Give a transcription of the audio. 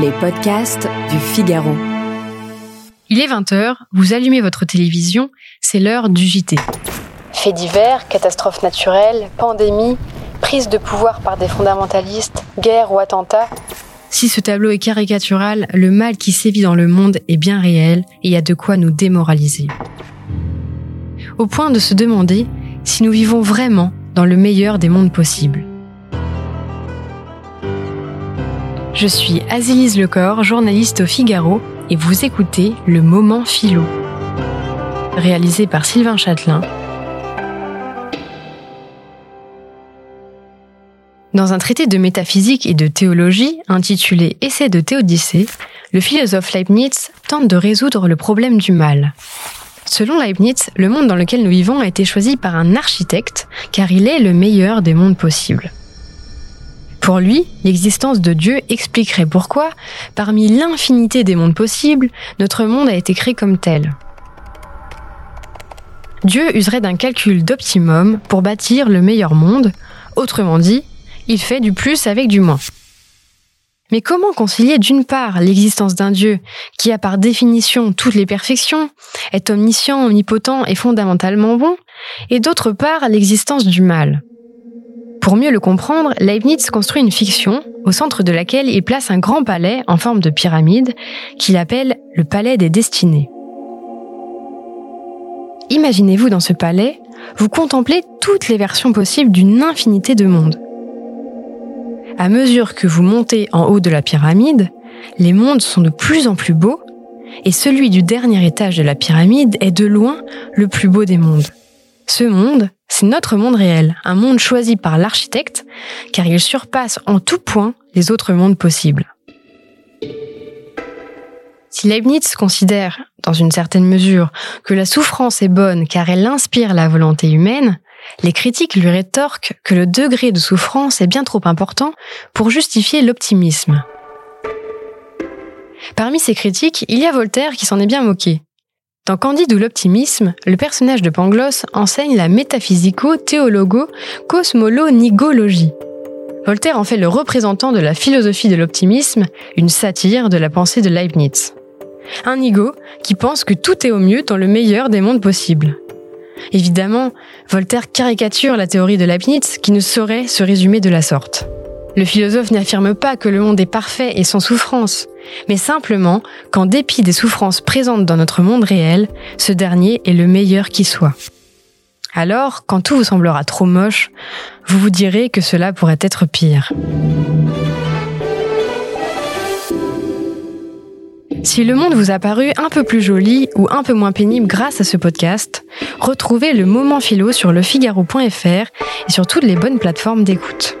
Les podcasts du Figaro. Il est 20h, vous allumez votre télévision, c'est l'heure du JT. Faits divers, catastrophes naturelles, pandémies, prise de pouvoir par des fondamentalistes, guerre ou attentats. Si ce tableau est caricatural, le mal qui sévit dans le monde est bien réel et il y a de quoi nous démoraliser. Au point de se demander si nous vivons vraiment dans le meilleur des mondes possibles. Je suis Azélise Lecor, journaliste au Figaro, et vous écoutez Le Moment Philo, réalisé par Sylvain Châtelain. Dans un traité de métaphysique et de théologie intitulé Essai de Théodicée, le philosophe Leibniz tente de résoudre le problème du mal. Selon Leibniz, le monde dans lequel nous vivons a été choisi par un architecte car il est le meilleur des mondes possibles. Pour lui, l'existence de Dieu expliquerait pourquoi, parmi l'infinité des mondes possibles, notre monde a été créé comme tel. Dieu userait d'un calcul d'optimum pour bâtir le meilleur monde, autrement dit, il fait du plus avec du moins. Mais comment concilier d'une part l'existence d'un Dieu qui a par définition toutes les perfections, est omniscient, omnipotent et fondamentalement bon, et d'autre part l'existence du mal? Pour mieux le comprendre, Leibniz construit une fiction au centre de laquelle il place un grand palais en forme de pyramide qu'il appelle le palais des destinées. Imaginez-vous dans ce palais, vous contemplez toutes les versions possibles d'une infinité de mondes. À mesure que vous montez en haut de la pyramide, les mondes sont de plus en plus beaux et celui du dernier étage de la pyramide est de loin le plus beau des mondes. Ce monde, c'est notre monde réel, un monde choisi par l'architecte, car il surpasse en tout point les autres mondes possibles. Si Leibniz considère, dans une certaine mesure, que la souffrance est bonne car elle inspire la volonté humaine, les critiques lui rétorquent que le degré de souffrance est bien trop important pour justifier l'optimisme. Parmi ces critiques, il y a Voltaire qui s'en est bien moqué. Dans Candide ou l'optimisme, le personnage de Pangloss enseigne la métaphysico-théologo-cosmolo-nigologie. Voltaire en fait le représentant de la philosophie de l'optimisme, une satire de la pensée de Leibniz. Un nigo qui pense que tout est au mieux dans le meilleur des mondes possibles. Évidemment, Voltaire caricature la théorie de Leibniz qui ne saurait se résumer de la sorte. Le philosophe n'affirme pas que le monde est parfait et sans souffrance, mais simplement qu'en dépit des souffrances présentes dans notre monde réel, ce dernier est le meilleur qui soit. Alors, quand tout vous semblera trop moche, vous vous direz que cela pourrait être pire. Si le monde vous a paru un peu plus joli ou un peu moins pénible grâce à ce podcast, retrouvez le moment philo sur lefigaro.fr et sur toutes les bonnes plateformes d'écoute.